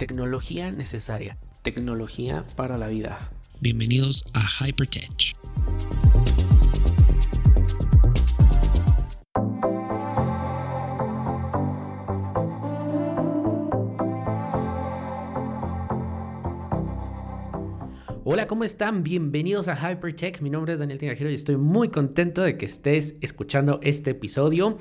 Tecnología necesaria. Tecnología para la vida. Bienvenidos a Hypertech. Hola, ¿cómo están? Bienvenidos a Hypertech. Mi nombre es Daniel Tinajero y estoy muy contento de que estés escuchando este episodio.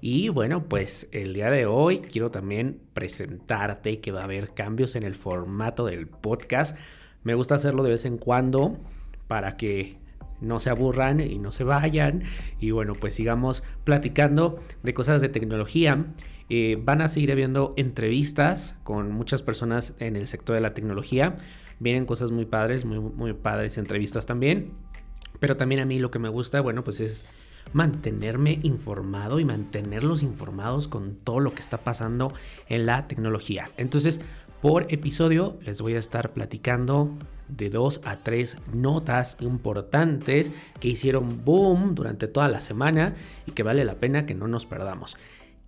Y bueno, pues el día de hoy quiero también presentarte que va a haber cambios en el formato del podcast. Me gusta hacerlo de vez en cuando para que no se aburran y no se vayan. Y bueno, pues sigamos platicando de cosas de tecnología. Eh, van a seguir habiendo entrevistas con muchas personas en el sector de la tecnología. Vienen cosas muy padres, muy, muy padres entrevistas también. Pero también a mí lo que me gusta, bueno, pues es mantenerme informado y mantenerlos informados con todo lo que está pasando en la tecnología. Entonces, por episodio les voy a estar platicando de dos a tres notas importantes que hicieron boom durante toda la semana y que vale la pena que no nos perdamos.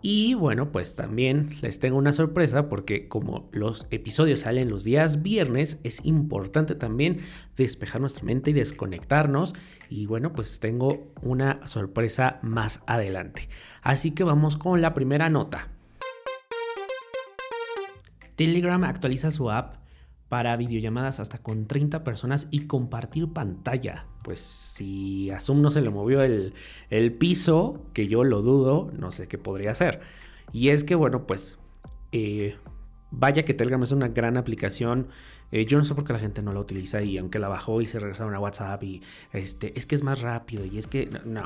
Y bueno, pues también les tengo una sorpresa porque como los episodios salen los días viernes, es importante también despejar nuestra mente y desconectarnos. Y bueno, pues tengo una sorpresa más adelante. Así que vamos con la primera nota. Telegram actualiza su app para videollamadas hasta con 30 personas y compartir pantalla. Pues si a Zoom no se le movió el, piso, que yo lo dudo, no sé qué podría hacer. Y es que, bueno, pues eh, vaya que Telegram es una gran aplicación. Eh, yo no sé por qué la gente no la utiliza y aunque la bajó y se regresaron a WhatsApp y este, es que es más rápido y es que no,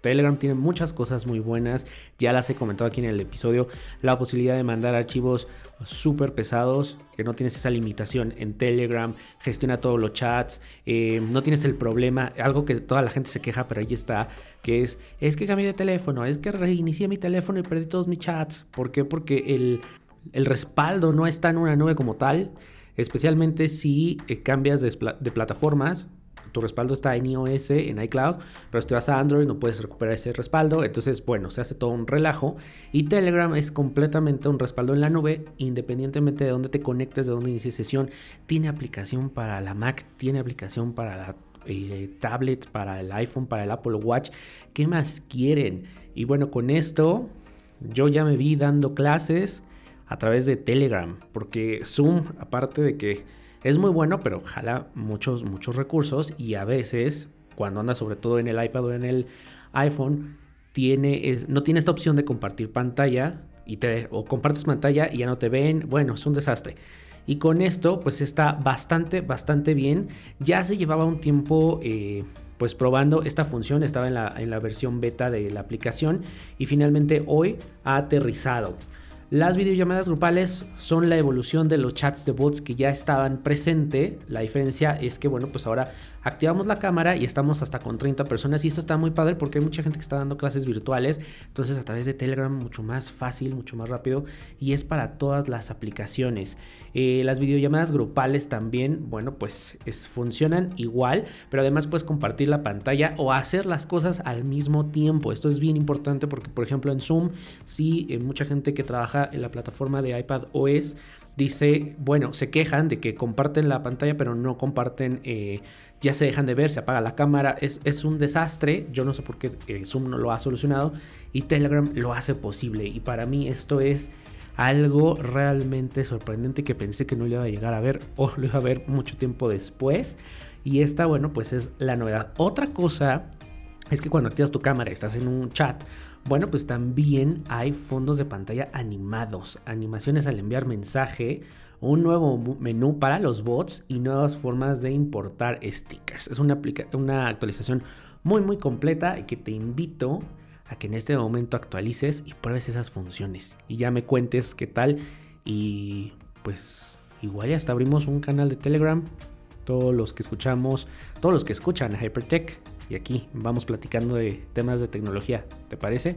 Telegram tiene muchas cosas muy buenas, ya las he comentado aquí en el episodio, la posibilidad de mandar archivos súper pesados, que no tienes esa limitación en Telegram, gestiona todos los chats, eh, no tienes el problema, algo que toda la gente se queja, pero ahí está, que es, es que cambié de teléfono, es que reinicié mi teléfono y perdí todos mis chats. ¿Por qué? Porque el, el respaldo no está en una nube como tal, especialmente si eh, cambias de, de plataformas tu respaldo está en iOS, en iCloud, pero si te vas a Android no puedes recuperar ese respaldo. Entonces, bueno, se hace todo un relajo. Y Telegram es completamente un respaldo en la nube, independientemente de dónde te conectes, de dónde inicies sesión. Tiene aplicación para la Mac, tiene aplicación para la eh, tablet, para el iPhone, para el Apple Watch. ¿Qué más quieren? Y bueno, con esto yo ya me vi dando clases a través de Telegram, porque Zoom, aparte de que es muy bueno, pero jala muchos, muchos recursos y a veces, cuando anda sobre todo en el iPad o en el iPhone, tiene, no tiene esta opción de compartir pantalla y te, o compartes pantalla y ya no te ven. Bueno, es un desastre. Y con esto, pues está bastante, bastante bien. Ya se llevaba un tiempo... Eh, pues probando esta función, estaba en la, en la versión beta de la aplicación y finalmente hoy ha aterrizado. Las videollamadas grupales son la evolución de los chats de bots que ya estaban presente. La diferencia es que, bueno, pues ahora activamos la cámara y estamos hasta con 30 personas y eso está muy padre porque hay mucha gente que está dando clases virtuales. Entonces a través de Telegram mucho más fácil, mucho más rápido y es para todas las aplicaciones. Eh, las videollamadas grupales también, bueno, pues funcionan igual, pero además puedes compartir la pantalla o hacer las cosas al mismo tiempo. Esto es bien importante porque, por ejemplo, en Zoom, sí, eh, mucha gente que trabaja en la plataforma de iPad OS dice, bueno, se quejan de que comparten la pantalla, pero no comparten, eh, ya se dejan de ver, se apaga la cámara, es, es un desastre, yo no sé por qué eh, Zoom no lo ha solucionado y Telegram lo hace posible. Y para mí esto es algo realmente sorprendente que pensé que no lo iba a llegar a ver o lo iba a ver mucho tiempo después. Y esta, bueno, pues es la novedad. Otra cosa es que cuando activas tu cámara, estás en un chat, bueno, pues también hay fondos de pantalla animados, animaciones al enviar mensaje, un nuevo menú para los bots y nuevas formas de importar stickers. Es una, una actualización muy muy completa y que te invito a que en este momento actualices y pruebes esas funciones y ya me cuentes qué tal y pues igual ya hasta abrimos un canal de Telegram todos los que escuchamos, todos los que escuchan Hypertech y aquí vamos platicando de temas de tecnología. ¿Te parece?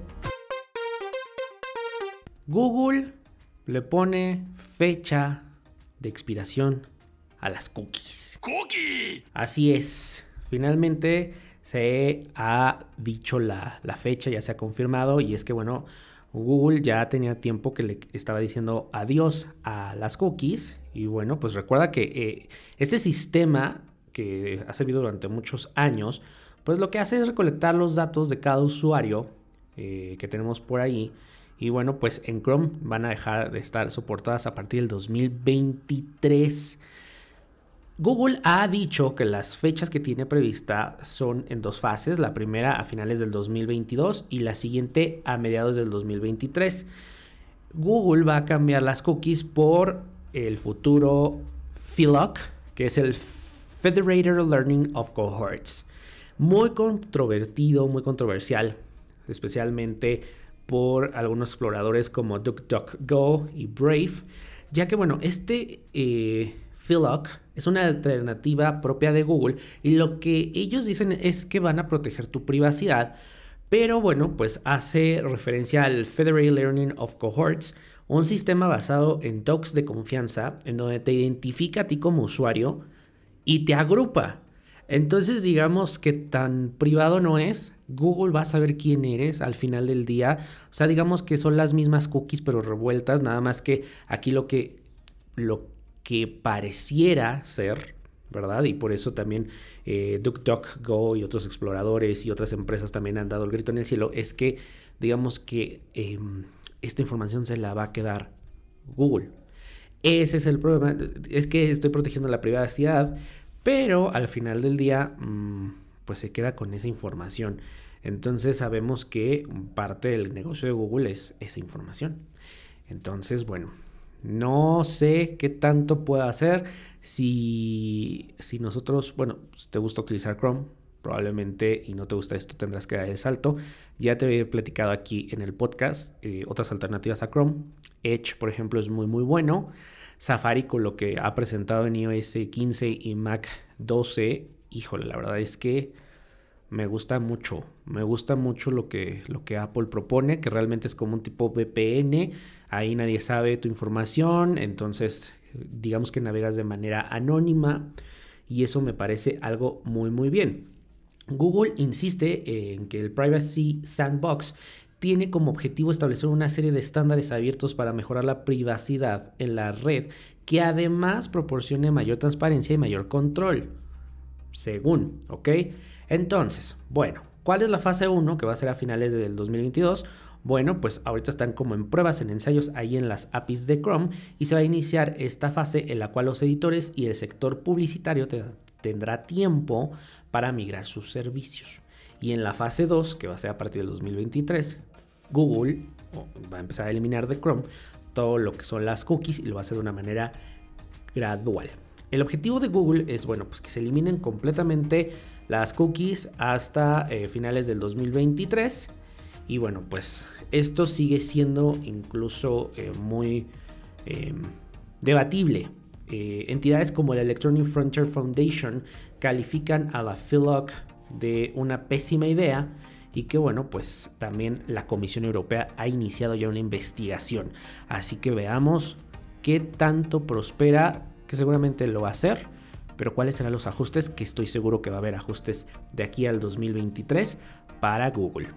Google le pone fecha de expiración a las cookies. ¡Cookie! Así es. Finalmente se ha dicho la, la fecha, ya se ha confirmado y es que bueno, Google ya tenía tiempo que le estaba diciendo adiós a las cookies y bueno, pues recuerda que eh, este sistema que ha servido durante muchos años, pues lo que hace es recolectar los datos de cada usuario eh, que tenemos por ahí y bueno, pues en Chrome van a dejar de estar soportadas a partir del 2023. Google ha dicho que las fechas que tiene prevista son en dos fases, la primera a finales del 2022 y la siguiente a mediados del 2023. Google va a cambiar las cookies por el futuro FILOC, que es el Federated Learning of Cohorts. Muy controvertido, muy controversial, especialmente por algunos exploradores como DuckDuckGo y Brave, ya que bueno, este eh, es una alternativa propia de Google y lo que ellos dicen es que van a proteger tu privacidad, pero bueno, pues hace referencia al Federated Learning of Cohorts, un sistema basado en talks de confianza en donde te identifica a ti como usuario y te agrupa. Entonces digamos que tan privado no es, Google va a saber quién eres al final del día. O sea, digamos que son las mismas cookies pero revueltas, nada más que aquí lo que lo que pareciera ser, ¿verdad? Y por eso también eh, DuckDuckGo y otros exploradores y otras empresas también han dado el grito en el cielo, es que digamos que em, esta información se la va a quedar Google. Ese es el problema, es que estoy protegiendo la privacidad, pero al final del día, mm, pues se queda con esa información. Entonces sabemos que parte del negocio de Google es esa información. Entonces, bueno, no sé qué tanto pueda hacer. Si, si nosotros, bueno, pues, te gusta utilizar Chrome, probablemente y no te gusta esto, tendrás que dar el salto. Ya te he platicado aquí en el podcast eh, otras alternativas a Chrome. Edge, por ejemplo, es muy, muy bueno. Safari, con lo que ha presentado en iOS 15 y Mac 12, híjole, la verdad es que me gusta mucho. Me gusta mucho lo que, lo que Apple propone, que realmente es como un tipo VPN Ahí nadie sabe tu información, entonces digamos que navegas de manera anónima y eso me parece algo muy muy bien. Google insiste en que el Privacy Sandbox tiene como objetivo establecer una serie de estándares abiertos para mejorar la privacidad en la red que además proporcione mayor transparencia y mayor control. Según, ¿ok? Entonces, bueno, ¿cuál es la fase 1 que va a ser a finales del 2022? Bueno, pues ahorita están como en pruebas, en ensayos ahí en las APIs de Chrome y se va a iniciar esta fase en la cual los editores y el sector publicitario tendrá tiempo para migrar sus servicios. Y en la fase 2, que va a ser a partir del 2023, Google va a empezar a eliminar de Chrome todo lo que son las cookies y lo va a hacer de una manera gradual. El objetivo de Google es, bueno, pues que se eliminen completamente las cookies hasta eh, finales del 2023 y bueno, pues esto sigue siendo incluso eh, muy em, debatible. Eh, entidades como la Electronic Frontier Foundation califican a la PhilOc de una pésima idea y que bueno, pues también la Comisión Europea ha iniciado ya una investigación. Así que veamos qué tanto prospera, que seguramente lo va a hacer, pero cuáles serán los ajustes, que estoy seguro que va a haber ajustes de aquí al 2023 para Google.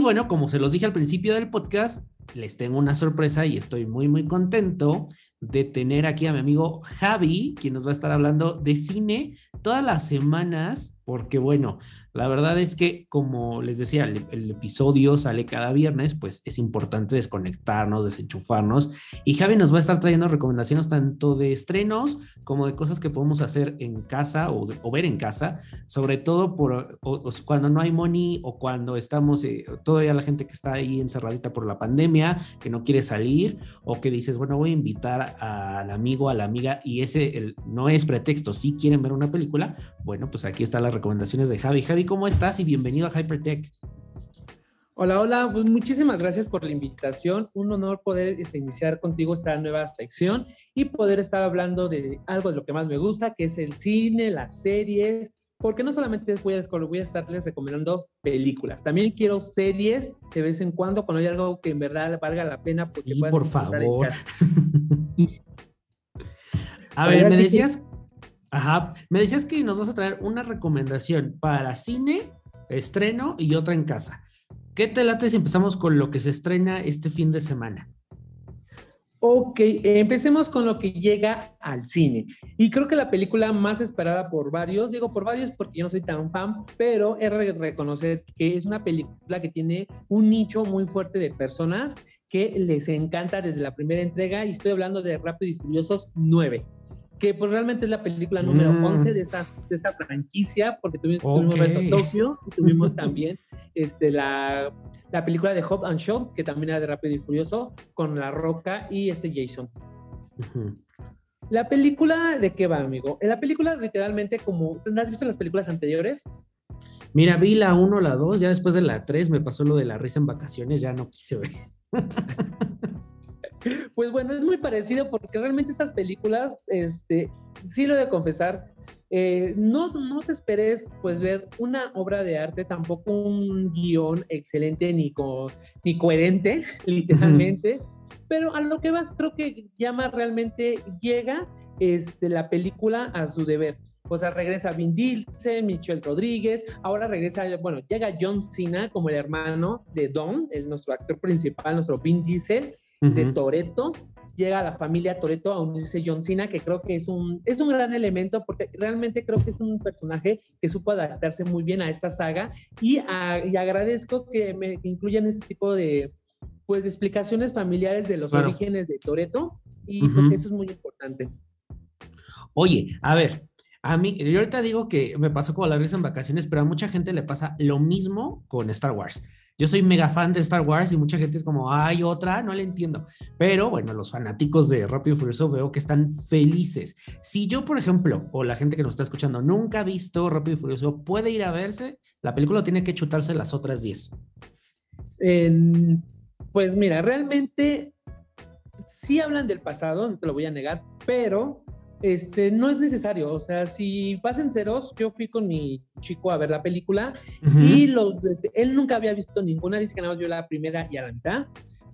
Y bueno, como se los dije al principio del podcast, les tengo una sorpresa y estoy muy, muy contento de tener aquí a mi amigo Javi, quien nos va a estar hablando de cine todas las semanas, porque bueno, la verdad es que, como les decía, el, episodio sale cada viernes, pues es importante desconectarnos, desenchufarnos. Y Javi nos va a estar trayendo recomendaciones tanto de estrenos como de cosas que podemos hacer en casa o, ver en casa, sobre todo por cuando no hay money o cuando estamos, eh, todavía la gente que está ahí encerradita por la pandemia, que no quiere salir o que dices, bueno, voy a invitar al amigo, a la amiga y ese no es pretexto, si quieren ver una película, bueno, pues aquí están las recomendaciones de Javi. Javi, ¿cómo estás? Y bienvenido a Hypertech. Hola, hola, pues muchísimas gracias por la invitación. Un honor poder este, iniciar contigo esta nueva sección y poder estar hablando de algo de lo que más me gusta, que es el cine, las series porque no solamente voy a, voy a estarles recomendando películas, también quiero series de vez en cuando, cuando hay algo que en verdad valga la pena. Porque y por favor. a ver, me decías, ajá, me decías que nos vas a traer una recomendación para cine, estreno y otra en casa. ¿Qué te late si empezamos con lo que se estrena este fin de semana? Ok, empecemos con lo que llega al cine. Y creo que la película más esperada por varios, digo por varios porque yo no soy tan fan, pero es reconocer que es una película que tiene un nicho muy fuerte de personas que les encanta desde la primera entrega y estoy hablando de Rápido y Furiosos 9 que pues realmente es la película número 11 mm. de esta, de esta franquicia, porque tuvimos, okay. Tokio y tuvimos también este, la la película de Hope and Show, que también era de Rápido y Furioso, con La Roca y este Jason. La película, ¿de qué va, amigo? En la película, literalmente, como. ¿Has visto las películas anteriores? Mira, vi la 1, la 2, ya después de la 3 me pasó lo de la risa en vacaciones, ya no quise ver. pues bueno, es muy parecido porque realmente estas películas, este, sí lo de confesar, eh, no, no te esperes pues ver una obra de arte, tampoco un guion excelente ni, ni coherente, literalmente, pero a lo que vas creo que ya más realmente llega este, la película a su deber. O sea, regresa Vin Diesel, Michelle Rodríguez, ahora regresa, bueno, llega John Cena como el hermano de Don, el, nuestro actor principal, nuestro Vin Diesel, de Toreto llega la familia Toreto a unirse John Cena, que creo que es un, es un gran elemento porque realmente creo que es un personaje que supo adaptarse muy bien a esta saga y, agradezco que me incluyan ese tipo de, pues, explicaciones familiares de los orígenes de Toreto y pues, eso es muy importante. Oye, a ver, a mí, yo ahorita digo que me pasó como la risa en vacaciones, pero a mucha gente le pasa lo mismo con Star Wars. Yo soy mega fan de Star Wars y mucha gente es como, hay otra, no le entiendo. Pero bueno, los fanáticos de Rápido y Furioso veo que están felices. Si yo, por ejemplo, o la gente que nos está escuchando, nunca ha visto Rápido y Furioso, puede ir a verse, la película tiene que chutarse las otras 10. pues mira, realmente sí hablan del pasado, no te lo voy a negar, pero este, no es necesario. O sea, si pasen ceros, yo fui con mi chico a ver la película y los, este, él nunca había visto ninguna, dice que nada más vio la primera y a la mitad,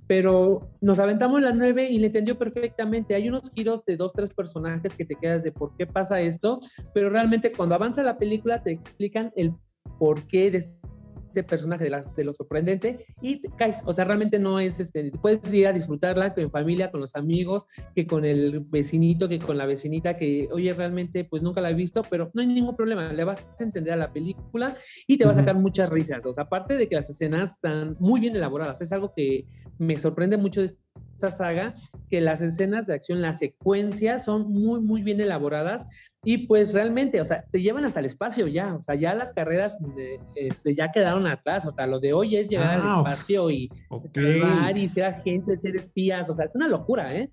pero nos aventamos la nueve y le entendió perfectamente. Hay unos giros de dos, tres personajes que te quedas de por qué pasa esto, pero realmente cuando avanza la película te explican el por qué de este personaje de, las, de lo sorprendente y caes, o sea, realmente no es, este, puedes ir a disfrutarla con familia, con los amigos, que con el vecinito, que con la vecinita, que, oye, realmente pues nunca la he visto, pero no hay ningún problema, le vas a entender a la película y te va a sacar muchas risas, o sea, aparte de que las escenas están muy bien elaboradas, es algo que me sorprende mucho de esta saga, que las escenas de acción, las secuencias son muy, muy bien elaboradas y pues realmente, o sea, te llevan hasta el espacio ya, o sea, ya las carreras este, ya quedaron atrás, o sea, lo de hoy es llegar al ah, espacio y okay. y ser agente, ser espías, o sea, es una locura, ¿eh?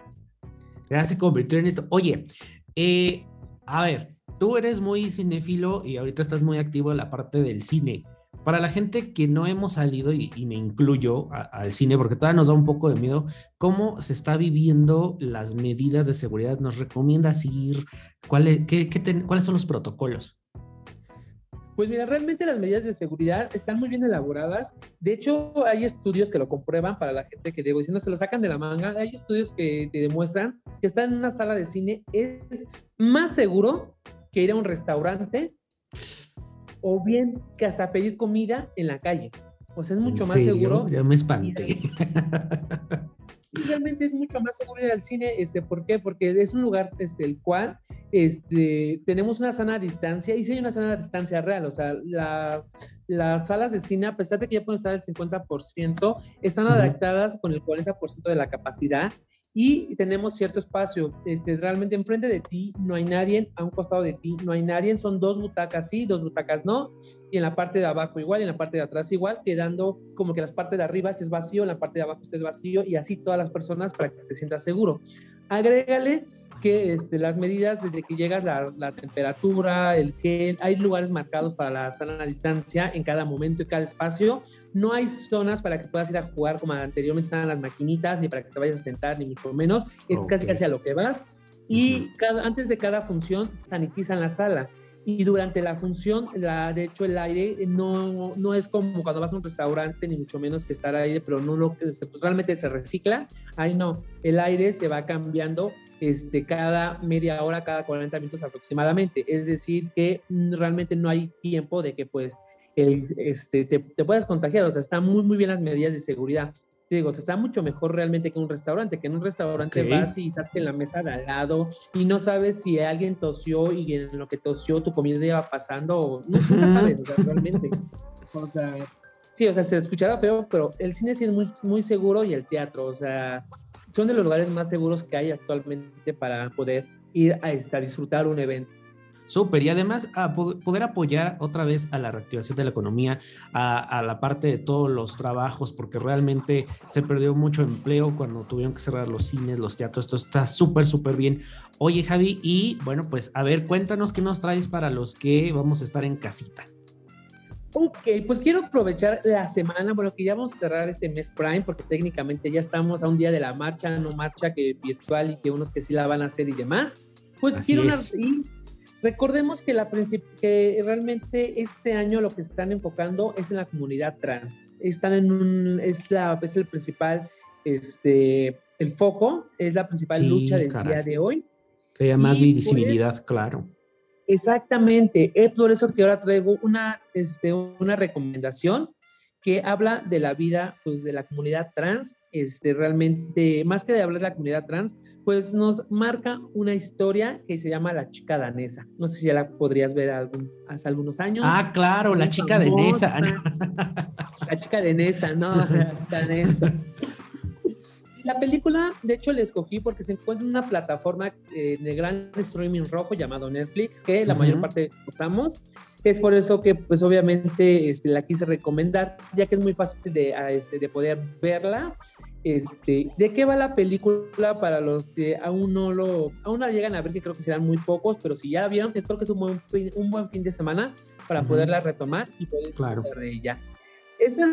Ya se convirtió en esto. Oye, eh, a ver, tú eres muy cinéfilo y ahorita estás muy activo en la parte del cine. Para la gente que no hemos salido, y, me incluyo al cine, porque todavía nos da un poco de miedo, ¿cómo se está viviendo las medidas de seguridad? ¿Nos recomienda seguir? ¿Cuál qué, ¿Cuáles son los protocolos? Pues mira, realmente las medidas de seguridad están muy bien elaboradas. De hecho, hay estudios que lo comprueban para la gente que, digo, si no se lo sacan de la manga, hay estudios que te demuestran que estar en una sala de cine es más seguro que ir a un restaurante o bien que hasta pedir comida en la calle. O sea, es mucho más seguro. Ya me espanté. realmente es mucho más seguro ir al cine, este, ¿por qué? Porque es un lugar este, el cual este, tenemos una sana distancia y si hay una sana distancia real, o sea, las salas de cine, a pesar de que ya pueden estar al 50%, están adaptadas con el 40% de la capacidad y tenemos cierto espacio. Este, realmente enfrente de ti no hay nadie, a un costado de ti no hay nadie, son dos butacas sí, dos butacas no, y en la parte de abajo igual, y en la parte de atrás igual, quedando como que las partes de arriba estés vacío, en la parte de abajo estés vacío, y así todas las personas para que te sientas seguro. Agrégale que este, las medidas desde que llegas, la, la, temperatura, el gel, hay lugares marcados para la sana distancia en cada momento y cada espacio. No hay zonas para que puedas ir a jugar como anteriormente estaban las maquinitas, ni para que te vayas a sentar, ni mucho menos. Es casi casi a lo que vas. Y cada, antes de cada función sanitizan la sala. Y durante la función, la, de hecho, el aire no, no es como cuando vas a un restaurante, ni mucho menos que estar aire, pero no lo pues, realmente se recicla. Ahí no, el aire se va cambiando este, cada media hora, cada 40 minutos aproximadamente. Es decir, que realmente no hay tiempo de que pues el, este, te, te puedas contagiar. O sea, están muy, muy bien las medidas de seguridad digo, está mucho mejor realmente que un restaurante, que en un restaurante vas y estás en la mesa de al lado y no sabes si alguien tosió y en lo que tosió tu comida iba pasando o no, nunca sabes, o sea, realmente. O sea, sí, o sea, se escuchará feo, pero el cine sí es muy, muy seguro y el teatro, o sea, son de los lugares más seguros que hay actualmente para poder ir a, a disfrutar un evento. Súper, y además a poder apoyar otra vez a la reactivación de la economía, a, la parte de todos los trabajos, porque realmente se perdió mucho empleo cuando tuvieron que cerrar los cines, los teatros, esto está súper, súper bien. Oye Javi, y bueno, pues a ver, cuéntanos qué nos traes para los que vamos a estar en casita. Ok, pues quiero aprovechar la semana, bueno, que ya vamos a cerrar este mes Prime, porque técnicamente ya estamos a un día de la marcha, no marcha que virtual y que unos que sí la van a hacer y demás. Pues quiero Recordemos que, la que realmente este año lo que están enfocando es en la comunidad trans. Están en un, es, la, es el principal, este, el foco, es la principal lucha del día de hoy. Que haya más visibilidad, pues, claro. Exactamente, es por eso que ahora traigo una, este, una recomendación que habla de la vida pues, de la comunidad trans, este, realmente, más que de hablar de la comunidad trans, pues nos marca una historia que se llama La chica danesa. No sé si ya la podrías ver algún, hace algunos años. Ah, claro, La chica danesa. La chica danesa, no, danesa. La película, de hecho, la escogí porque se encuentra en una plataforma eh, de gran streaming rojo llamado Netflix, que la mayor parte usamos. Es por eso que, pues, obviamente, este, la quise recomendar, ya que es muy fácil de, este, de poder verla este, ¿De qué va la película para los que aún no lo, aún la llegan a ver, que creo que serán muy pocos, pero si ya la vieron, es creo que es un buen, un buen fin de semana para poderla retomar y poder claro. de ella. Esa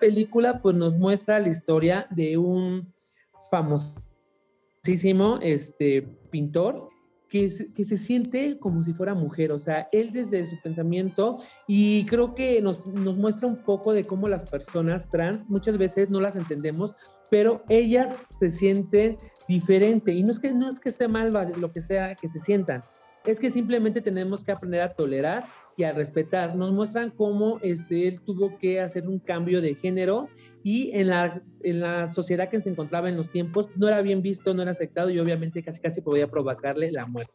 película pues nos muestra la historia de un famosísimo este, pintor que, se siente como si fuera mujer, o sea, él desde su pensamiento y creo que nos, muestra un poco de cómo las personas trans muchas veces no las entendemos, pero ellas se sienten diferente. Y no es que no es que sea mal lo que sea que se sientan, es que simplemente tenemos que aprender a tolerar y a respetar. Nos muestran cómo este, él tuvo que hacer un cambio de género y en la, en la sociedad que se encontraba en los tiempos no era bien visto, no era aceptado y obviamente casi casi podía provocarle la muerte.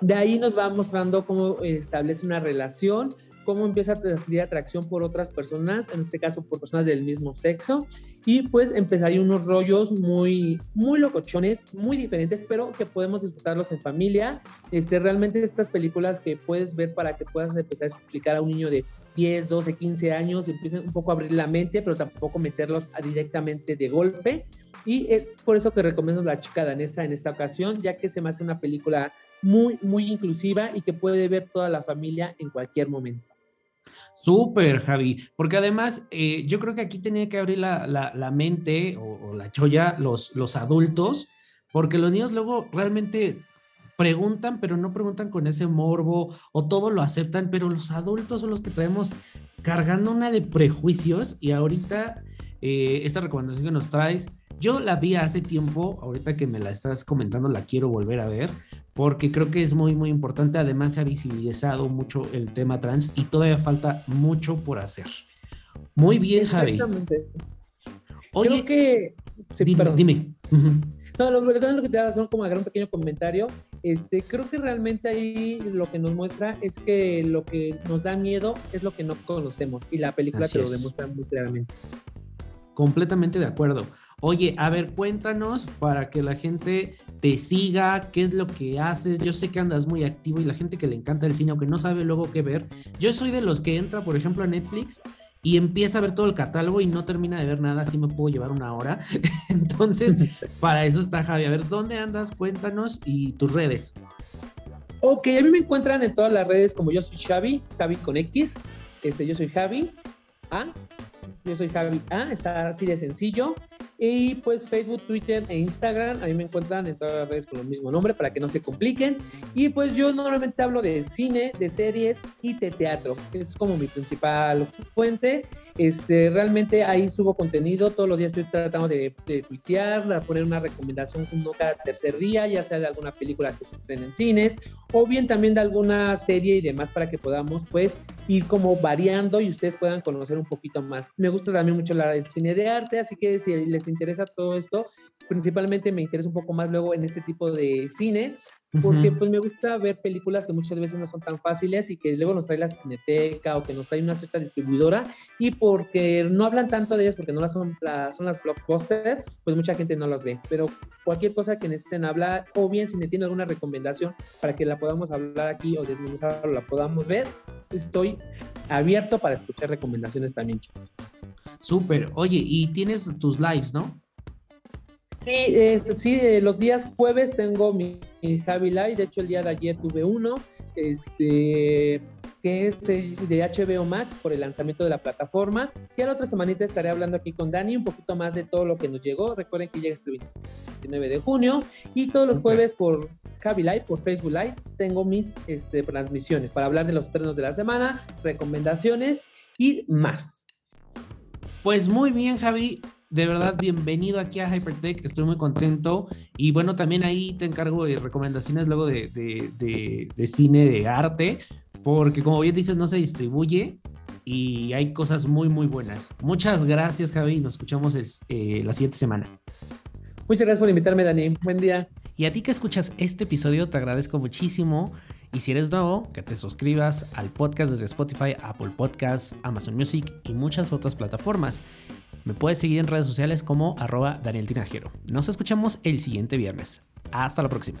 De ahí nos va mostrando cómo establece una relación, cómo empieza a sentir atracción por otras personas, en este caso por personas del mismo sexo, y pues empezaría unos rollos muy, muy locochones, muy diferentes, pero que podemos disfrutarlos en familia. Este, realmente estas películas que puedes ver para que puedas empezar a explicar a un niño de 10, 12, 15 años, empiecen un poco a abrir la mente, pero tampoco meterlos directamente de golpe. Y es por eso que recomiendo La chica danesa en esta ocasión, ya que se me hace una película muy, muy inclusiva y que puede ver toda la familia en cualquier momento. Súper, Javi, porque además eh, yo creo que aquí tenía que abrir la, mente o, la cholla los, los adultos, porque los niños luego realmente preguntan, pero no preguntan con ese morbo o todo lo aceptan, pero los adultos son los que traemos cargando una de prejuicios y ahorita eh, esta recomendación que nos traes yo la vi hace tiempo, ahorita que me la estás comentando la quiero volver a ver, porque creo que es muy, muy importante. Además se ha visibilizado mucho el tema trans y todavía falta mucho por hacer. Muy bien, Javi. Exactamente. Oye, creo que... dime. dime. No, lo, lo, que te da como un pequeño comentario. Este, creo que realmente ahí lo que nos muestra es que lo que nos da miedo es lo que no conocemos y la película te lo demuestra muy claramente. Completamente de acuerdo. Oye, a ver, cuéntanos para que la gente te siga, qué es lo que haces. Yo sé que andas muy activo y la gente que le encanta el cine, aunque no sabe luego qué ver. Yo soy de los que entra, por ejemplo, a Netflix y empieza a ver todo el catálogo y no termina de ver nada, así me puedo llevar una hora. Entonces, para eso está Javi. A ver, ¿dónde andas? Cuéntanos y tus redes. Ok, a mí me encuentran en todas las redes como yo soy Xavi, Javi con X. Este, yo soy Javi. A, yo soy Javi A, está así de sencillo. Y pues Facebook, Twitter e Instagram, ahí me encuentran en todas las redes con el mismo nombre para que no se compliquen. Y pues yo normalmente hablo de cine, de series y de teatro. Es como mi principal fuente. Este, realmente ahí subo contenido, todos los días estoy tratando de, de tuitear, de poner una recomendación uno cada tercer día, ya sea de alguna película que se en cines, o bien también de alguna serie y demás para que podamos pues ir como variando y ustedes puedan conocer un poquito más. Me gusta también mucho el cine de arte, así que si les interesa todo esto, principalmente me interesa un poco más luego en este tipo de cine, porque pues me gusta ver películas que muchas veces no son tan fáciles y que luego nos trae la cineteca o que nos trae una cierta distribuidora y porque no hablan tanto de ellas porque no las son, las, son las blockbusters, pues mucha gente no las ve. Pero cualquier cosa que necesiten hablar o bien si me tienen alguna recomendación para que la podamos hablar aquí o desmenuzar o la podamos ver, estoy abierto para escuchar recomendaciones también, chicos. Súper. Oye, y tienes tus lives, ¿no? Sí, sí, eh, los días jueves tengo mi, Javi Live, de hecho el día de ayer tuve uno, este, que es de HBO Max por el lanzamiento de la plataforma. Y a la otra semanita estaré hablando aquí con Dani un poquito más de todo lo que nos llegó. Recuerden que llega este 29 de junio y todos los jueves por Javi Live, por Facebook Live, tengo mis este, transmisiones para hablar de los estrenos de la semana, recomendaciones y más. Pues muy bien, Javi de verdad, bienvenido aquí a Hypertech. Estoy muy contento. Y bueno, también ahí te encargo de recomendaciones luego de, de, cine, de arte, porque como bien dices, no se distribuye y hay cosas muy, muy buenas. Muchas gracias, Javi. Nos escuchamos eh, la siguiente semana. Muchas gracias por invitarme, Dani. Buen día. Y a ti que escuchas este episodio, te agradezco muchísimo. Y si eres nuevo, que te suscribas al podcast desde Spotify, Apple Podcasts, Amazon Music y muchas otras plataformas. Me puedes seguir en redes sociales como arroba Daniel Tinajero. Nos escuchamos el siguiente viernes. Hasta la próxima.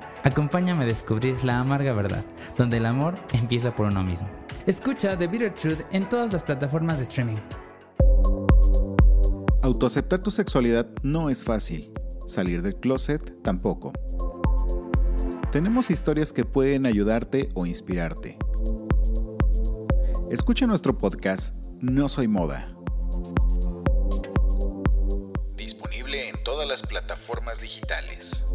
Acompáñame a descubrir la amarga verdad, donde el amor empieza por uno mismo. Escucha The Bitter Truth en todas las plataformas de streaming. Autoaceptar tu sexualidad no es fácil, salir del closet tampoco. Tenemos historias que pueden ayudarte o inspirarte. Escucha nuestro podcast No Soy Moda. Las plataformas digitales.